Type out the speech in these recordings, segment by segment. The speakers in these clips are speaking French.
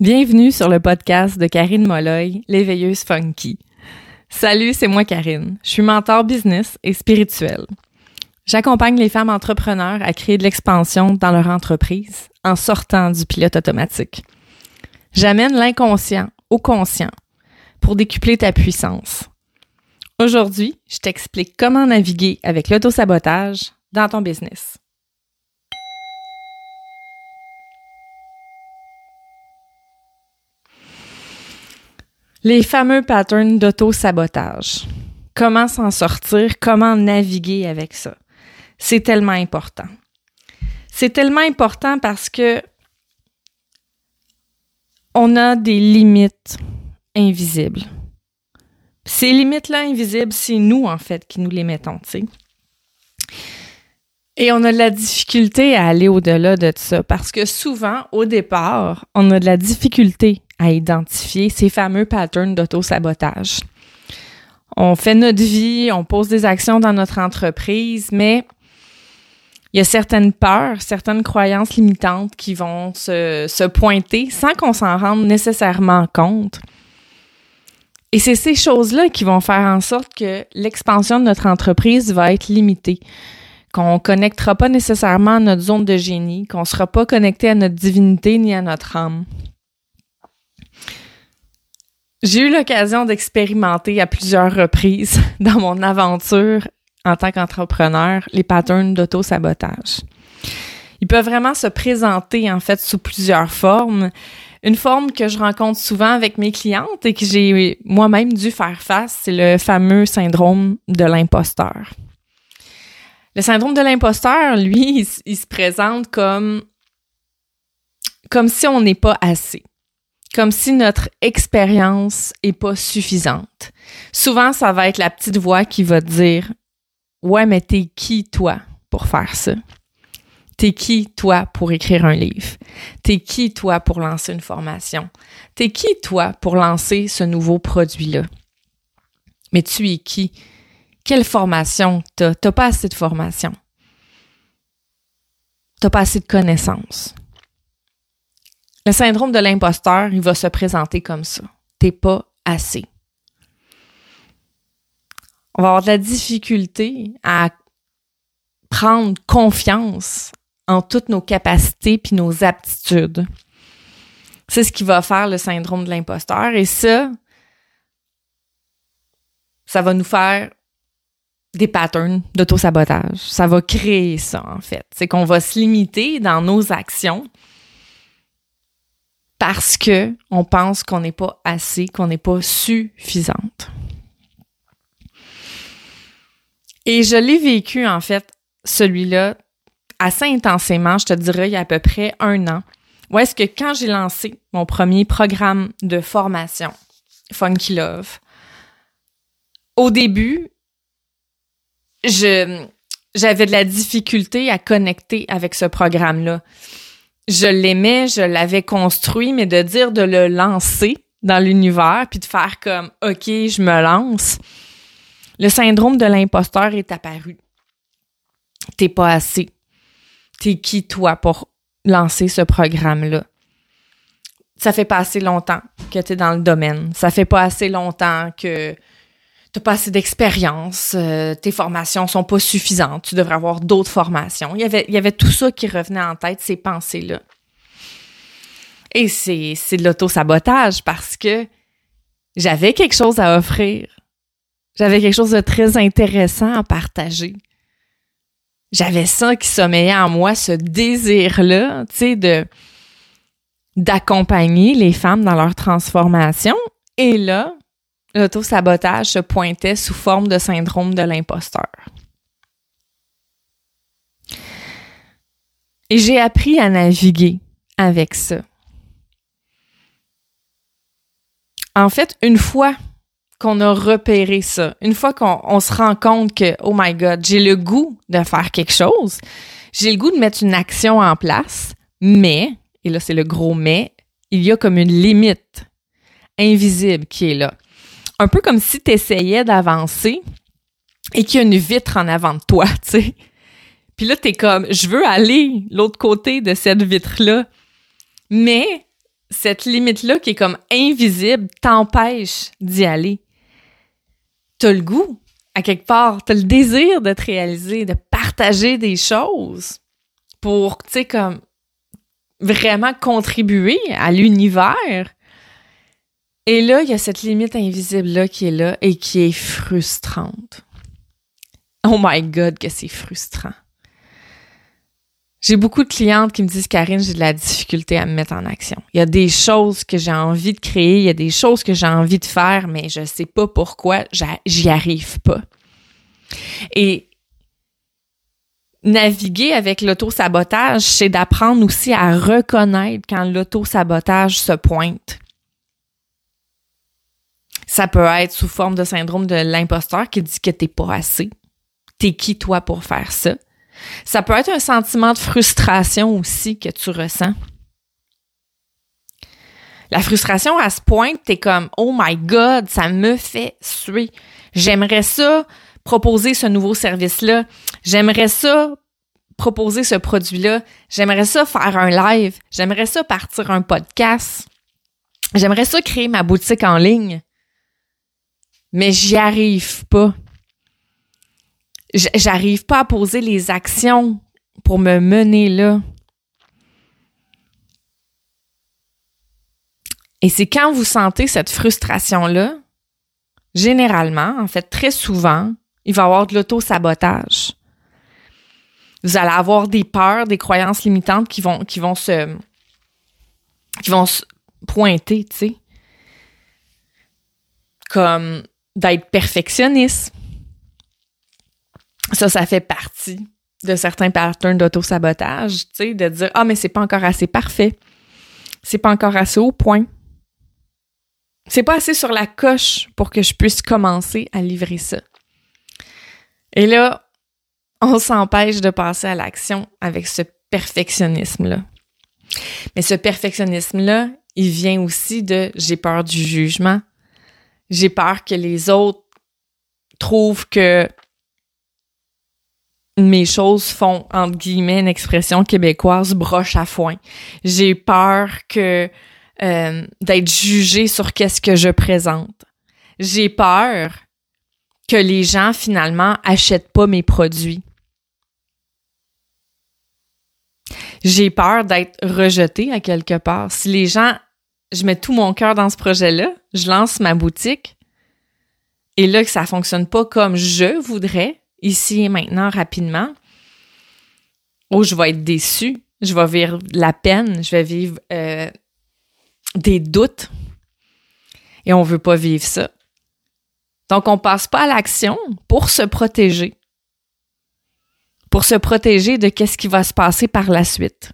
Bienvenue sur le podcast de Karine Molloy, l'éveilleuse funky. Salut, c'est moi Karine. Je suis mentor business et spirituel. J'accompagne les femmes entrepreneurs à créer de l'expansion dans leur entreprise en sortant du pilote automatique. J'amène l'inconscient au conscient pour décupler ta puissance. Aujourd'hui, je t'explique comment naviguer avec l'autosabotage dans ton business. Les fameux patterns d'auto-sabotage. Comment s'en sortir? Comment naviguer avec ça? C'est tellement important. C'est tellement important parce que on a des limites invisibles. Ces limites-là invisibles, c'est nous, en fait, qui nous les mettons, tu sais. Et on a de la difficulté à aller au-delà de ça parce que souvent, au départ, on a de la difficulté à identifier ces fameux patterns d'auto-sabotage. On fait notre vie, on pose des actions dans notre entreprise, mais il y a certaines peurs, certaines croyances limitantes qui vont se, se pointer sans qu'on s'en rende nécessairement compte. Et c'est ces choses-là qui vont faire en sorte que l'expansion de notre entreprise va être limitée, qu'on connectera pas nécessairement à notre zone de génie, qu'on sera pas connecté à notre divinité ni à notre âme. J'ai eu l'occasion d'expérimenter à plusieurs reprises dans mon aventure en tant qu'entrepreneur les patterns d'auto-sabotage. Ils peuvent vraiment se présenter en fait sous plusieurs formes. Une forme que je rencontre souvent avec mes clientes et que j'ai moi-même dû faire face, c'est le fameux syndrome de l'imposteur. Le syndrome de l'imposteur, lui, il, se présente comme comme si on n'est pas assez comme si notre expérience est pas suffisante. Souvent, ça va être la petite voix qui va dire Ouais, mais t'es qui, toi, pour faire ça? T'es qui, toi, pour écrire un livre? T'es qui, toi, pour lancer une formation? T'es qui, toi, pour lancer ce nouveau produit-là? Mais tu es qui? Quelle formation t'as? T'as pas assez de formation. T'as pas assez de connaissances. Le syndrome de l'imposteur, il va se présenter comme ça. T'es pas assez. On va avoir de la difficulté à prendre confiance en toutes nos capacités puis nos aptitudes. C'est ce qui va faire le syndrome de l'imposteur et ça, ça va nous faire des patterns d'auto-sabotage. Ça va créer ça, en fait. C'est qu'on va se limiter dans nos actions parce que on pense qu'on n'est pas assez, qu'on n'est pas suffisante. Et je l'ai vécu, en fait, celui-là, assez intensément, je te dirais, il y a à peu près un an. Où est-ce que quand j'ai lancé mon premier programme de formation, Funky Love, au début, je, j'avais de la difficulté à connecter avec ce programme-là je l'aimais, je l'avais construit, mais de dire de le lancer dans l'univers, puis de faire comme OK, je me lance, le syndrome de l'imposteur est apparu. T'es pas assez. T'es qui, toi, pour lancer ce programme-là? Ça fait pas assez longtemps que tu es dans le domaine. Ça fait pas assez longtemps que t'as pas assez d'expérience, euh, tes formations sont pas suffisantes, tu devrais avoir d'autres formations. Il y avait, il y avait tout ça qui revenait en tête, ces pensées-là. Et c'est, c'est de l'auto-sabotage parce que j'avais quelque chose à offrir. J'avais quelque chose de très intéressant à partager. J'avais ça qui sommeillait en moi, ce désir-là, tu sais, de, d'accompagner les femmes dans leur transformation. Et là, l'auto-sabotage se pointait sous forme de syndrome de l'imposteur. Et j'ai appris à naviguer avec ça. En fait, une fois qu'on a repéré ça, une fois qu'on se rend compte que, oh my God, j'ai le goût de faire quelque chose, j'ai le goût de mettre une action en place, mais, et là c'est le gros mais, il y a comme une limite invisible qui est là un peu comme si tu essayais d'avancer et qu'il y a une vitre en avant de toi, tu sais. Puis là, t'es comme, je veux aller l'autre côté de cette vitre-là, mais cette limite-là qui est comme invisible t'empêche d'y aller. T'as le goût, à quelque part, t'as le désir de te réaliser, de partager des choses pour, tu sais, comme vraiment contribuer à l'univers. Et là, il y a cette limite invisible-là qui est là et qui est frustrante. Oh my God, que c'est frustrant. J'ai beaucoup de clientes qui me disent Karine, j'ai de la difficulté à me mettre en action. Il y a des choses que j'ai envie de créer, il y a des choses que j'ai envie de faire, mais je sais pas pourquoi, j'y arrive pas. Et naviguer avec l'auto-sabotage, c'est d'apprendre aussi à reconnaître quand l'auto-sabotage se pointe. Ça peut être sous forme de syndrome de l'imposteur qui dit que t'es pas assez. T'es qui toi pour faire ça? Ça peut être un sentiment de frustration aussi que tu ressens. La frustration à ce point, t'es comme oh my god, ça me fait suer. J'aimerais ça proposer ce nouveau service-là. J'aimerais ça proposer ce produit-là. J'aimerais ça faire un live. J'aimerais ça partir un podcast. J'aimerais ça créer ma boutique en ligne. Mais j'y arrive pas j'arrive pas à poser les actions pour me mener là. Et c'est quand vous sentez cette frustration-là, généralement, en fait, très souvent, il va y avoir de l'auto-sabotage. Vous allez avoir des peurs, des croyances limitantes qui vont, qui vont se, qui vont se pointer, tu sais. Comme d'être perfectionniste, ça, ça fait partie de certains patterns d'auto-sabotage, tu sais, de dire Ah, mais c'est pas encore assez parfait. C'est pas encore assez au point. C'est pas assez sur la coche pour que je puisse commencer à livrer ça. Et là, on s'empêche de passer à l'action avec ce perfectionnisme-là. Mais ce perfectionnisme-là, il vient aussi de j'ai peur du jugement. J'ai peur que les autres trouvent que mes choses font, entre guillemets, une expression québécoise, broche à foin. J'ai peur que euh, d'être jugée sur qu'est-ce que je présente. J'ai peur que les gens, finalement, achètent pas mes produits. J'ai peur d'être rejetée à quelque part. Si les gens, je mets tout mon cœur dans ce projet-là, je lance ma boutique, et là que ça fonctionne pas comme je voudrais, ici et maintenant rapidement, ou je vais être déçu, je vais vivre la peine, je vais vivre euh, des doutes. Et on ne veut pas vivre ça. Donc, on ne passe pas à l'action pour se protéger. Pour se protéger de qu'est-ce qui va se passer par la suite.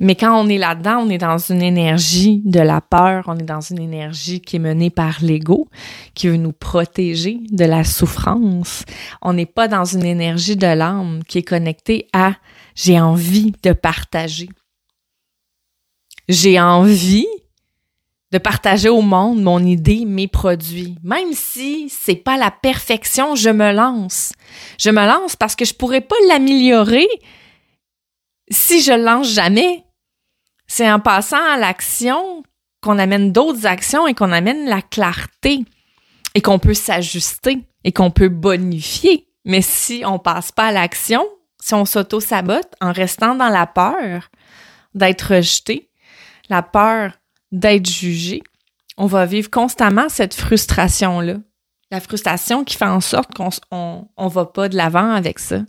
Mais quand on est là-dedans, on est dans une énergie de la peur, on est dans une énergie qui est menée par l'ego, qui veut nous protéger de la souffrance. On n'est pas dans une énergie de l'âme qui est connectée à j'ai envie de partager. J'ai envie de partager au monde mon idée, mes produits. Même si c'est pas la perfection, je me lance. Je me lance parce que je pourrais pas l'améliorer si je lance jamais. C'est en passant à l'action qu'on amène d'autres actions et qu'on amène la clarté et qu'on peut s'ajuster et qu'on peut bonifier. Mais si on passe pas à l'action, si on s'auto-sabote en restant dans la peur d'être rejeté, la peur d'être jugé, on va vivre constamment cette frustration-là. La frustration qui fait en sorte qu'on on, va pas de l'avant avec ça.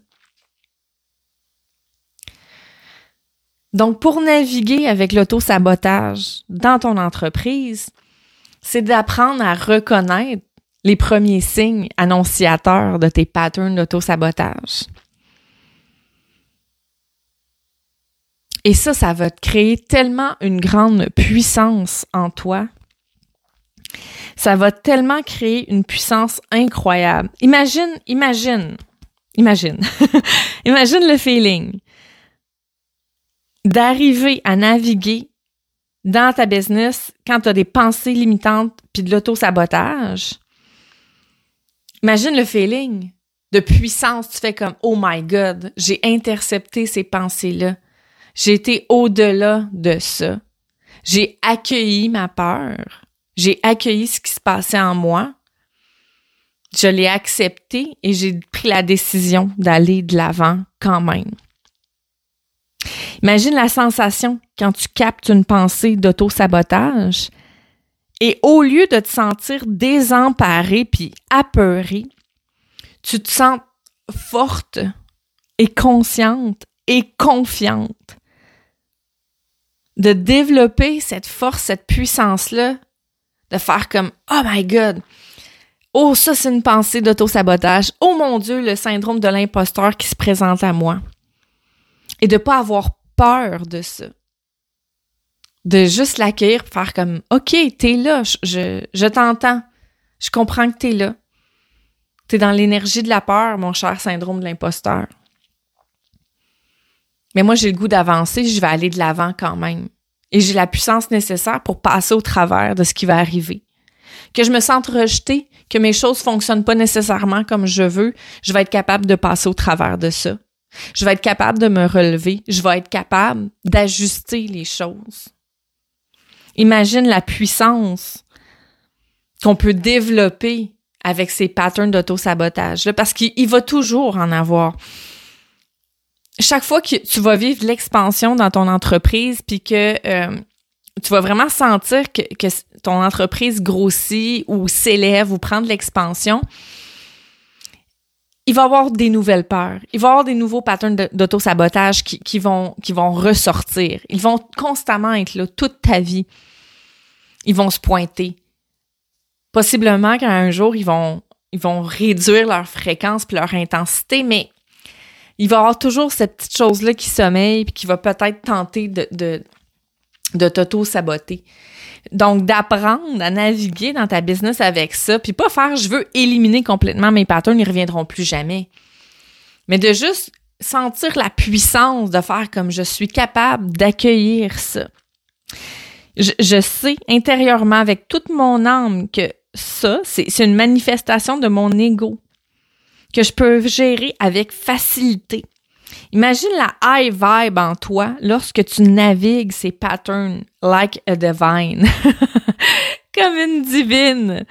Donc, pour naviguer avec l'auto-sabotage dans ton entreprise, c'est d'apprendre à reconnaître les premiers signes annonciateurs de tes patterns d'auto-sabotage. Et ça, ça va te créer tellement une grande puissance en toi. Ça va tellement créer une puissance incroyable. Imagine, imagine, imagine, imagine le feeling d'arriver à naviguer dans ta business quand tu as des pensées limitantes puis de l'auto-sabotage. Imagine le feeling de puissance. Tu fais comme Oh my God, j'ai intercepté ces pensées-là. J'ai été au-delà de ça. J'ai accueilli ma peur. J'ai accueilli ce qui se passait en moi. Je l'ai accepté et j'ai pris la décision d'aller de l'avant quand même. Imagine la sensation quand tu captes une pensée d'auto-sabotage et au lieu de te sentir désemparé puis apeuré, tu te sens forte et consciente et confiante de développer cette force, cette puissance-là, de faire comme Oh my God! Oh, ça, c'est une pensée d'auto-sabotage. Oh mon Dieu, le syndrome de l'imposteur qui se présente à moi. Et de pas avoir peur de ça. De juste l'accueillir, faire comme OK, t'es là, je, je, t'entends. Je comprends que t'es là. T'es dans l'énergie de la peur, mon cher syndrome de l'imposteur. Mais moi, j'ai le goût d'avancer, je vais aller de l'avant quand même. Et j'ai la puissance nécessaire pour passer au travers de ce qui va arriver. Que je me sente rejetée, que mes choses fonctionnent pas nécessairement comme je veux, je vais être capable de passer au travers de ça. Je vais être capable de me relever, je vais être capable d'ajuster les choses. Imagine la puissance qu'on peut développer avec ces patterns d'auto-sabotage, parce qu'il va toujours en avoir chaque fois que tu vas vivre l'expansion dans ton entreprise, puis que euh, tu vas vraiment sentir que, que, ton entreprise grossit ou s'élève ou prend de l'expansion, il va y avoir des nouvelles peurs. Il va y avoir des nouveaux patterns d'auto-sabotage qui, qui, vont, ressortir. Ils vont constamment être là toute ta vie. Ils vont se pointer. Possiblement qu'un jour, ils vont, ils vont réduire leur fréquence puis leur intensité, mais il va y avoir toujours cette petite chose-là qui sommeille puis qui va peut-être tenter de, de, de t'auto-saboter. Donc, d'apprendre à naviguer dans ta business avec ça, puis pas faire je veux éliminer complètement mes patterns, ils reviendront plus jamais. Mais de juste sentir la puissance de faire comme je suis capable d'accueillir ça. Je, je, sais intérieurement avec toute mon âme que ça, c'est une manifestation de mon ego que je peux gérer avec facilité. Imagine la high vibe en toi lorsque tu navigues ces patterns like a divine, comme une divine.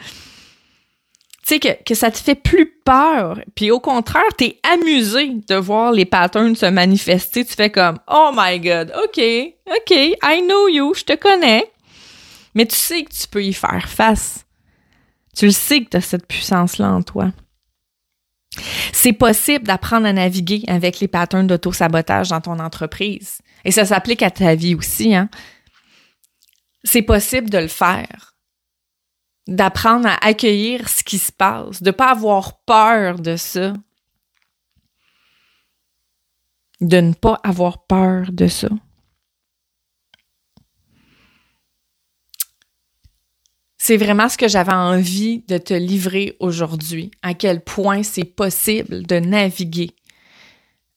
Tu sais, que, que ça te fait plus peur, puis au contraire, t'es amusé de voir les patterns se manifester. Tu fais comme, oh my god, ok, ok, I know you, je te connais. Mais tu sais que tu peux y faire face. Tu le sais que tu as cette puissance-là en toi. C'est possible d'apprendre à naviguer avec les patterns d'auto-sabotage dans ton entreprise. Et ça s'applique à ta vie aussi, hein? C'est possible de le faire. D'apprendre à accueillir ce qui se passe, de ne pas avoir peur de ça. De ne pas avoir peur de ça. C'est vraiment ce que j'avais envie de te livrer aujourd'hui, à quel point c'est possible de naviguer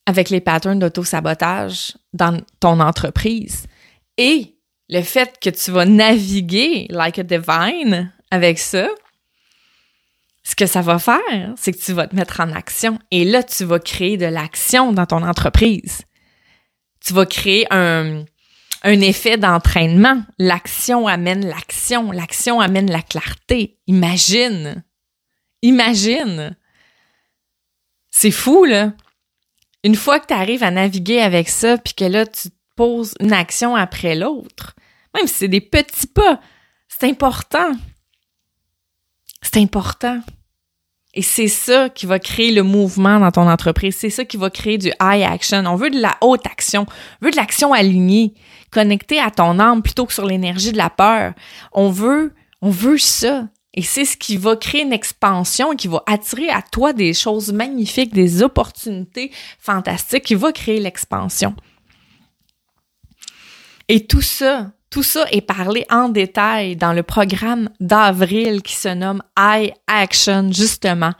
avec les patterns d'auto-sabotage dans ton entreprise. Et le fait que tu vas naviguer like a divine avec ça, ce que ça va faire, c'est que tu vas te mettre en action. Et là, tu vas créer de l'action dans ton entreprise. Tu vas créer un, un effet d'entraînement. L'action amène l'action, l'action amène la clarté. Imagine. Imagine. C'est fou, là. Une fois que tu arrives à naviguer avec ça, puis que là, tu poses une action après l'autre, même si c'est des petits pas, c'est important. C'est important. Et c'est ça qui va créer le mouvement dans ton entreprise. C'est ça qui va créer du high action. On veut de la haute action. On veut de l'action alignée, connectée à ton âme plutôt que sur l'énergie de la peur. On veut, on veut ça. Et c'est ce qui va créer une expansion, qui va attirer à toi des choses magnifiques, des opportunités fantastiques, qui va créer l'expansion. Et tout ça, tout ça est parlé en détail dans le programme d'avril qui se nomme High Action, justement.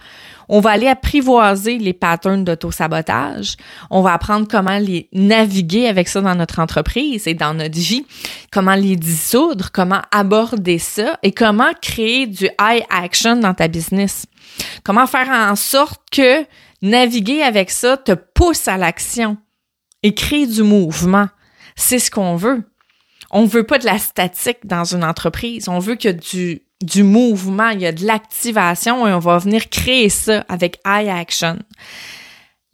On va aller apprivoiser les patterns d'auto-sabotage. On va apprendre comment les naviguer avec ça dans notre entreprise et dans notre vie, comment les dissoudre, comment aborder ça et comment créer du high action dans ta business. Comment faire en sorte que naviguer avec ça te pousse à l'action et crée du mouvement c'est ce qu'on veut. On veut pas de la statique dans une entreprise. On veut que du, du mouvement, il y a de l'activation et on va venir créer ça avec iAction.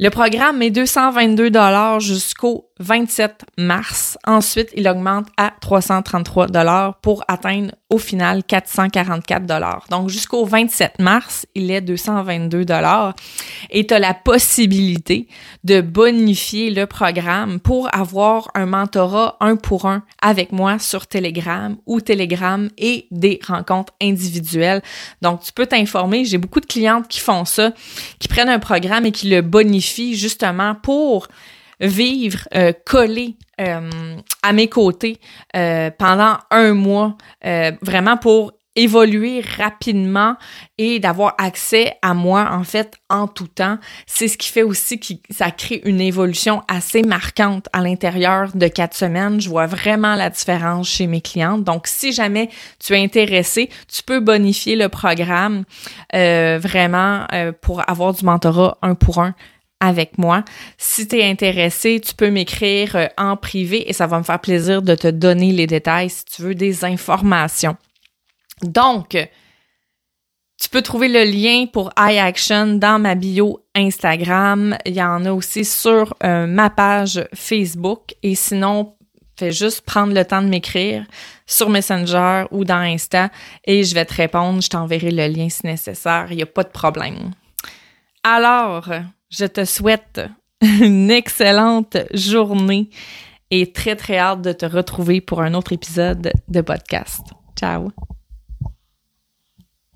Le programme est 222 dollars jusqu'au 27 mars. Ensuite, il augmente à 333 dollars pour atteindre au final 444 dollars. Donc jusqu'au 27 mars, il est 222 dollars et tu as la possibilité de bonifier le programme pour avoir un mentorat un pour un avec moi sur Telegram ou Telegram et des rencontres individuelles. Donc tu peux t'informer, j'ai beaucoup de clientes qui font ça, qui prennent un programme et qui le bonifient justement pour vivre euh, collé euh, à mes côtés euh, pendant un mois, vraiment pour évoluer rapidement et d'avoir accès à moi en fait en tout temps. C'est ce qui fait aussi que ça crée une évolution assez marquante à l'intérieur de quatre semaines. Je vois vraiment la différence chez mes clientes. Donc si jamais tu es intéressé, tu peux bonifier le programme vraiment pour avoir du mentorat un pour un avec moi. Si tu es intéressé, tu peux m'écrire euh, en privé et ça va me faire plaisir de te donner les détails si tu veux des informations. Donc, tu peux trouver le lien pour iAction dans ma bio Instagram. Il y en a aussi sur euh, ma page Facebook. Et sinon, fais juste prendre le temps de m'écrire sur Messenger ou dans Insta et je vais te répondre. Je t'enverrai le lien si nécessaire. Il n'y a pas de problème. Alors, je te souhaite une excellente journée et très très hâte de te retrouver pour un autre épisode de podcast. Ciao!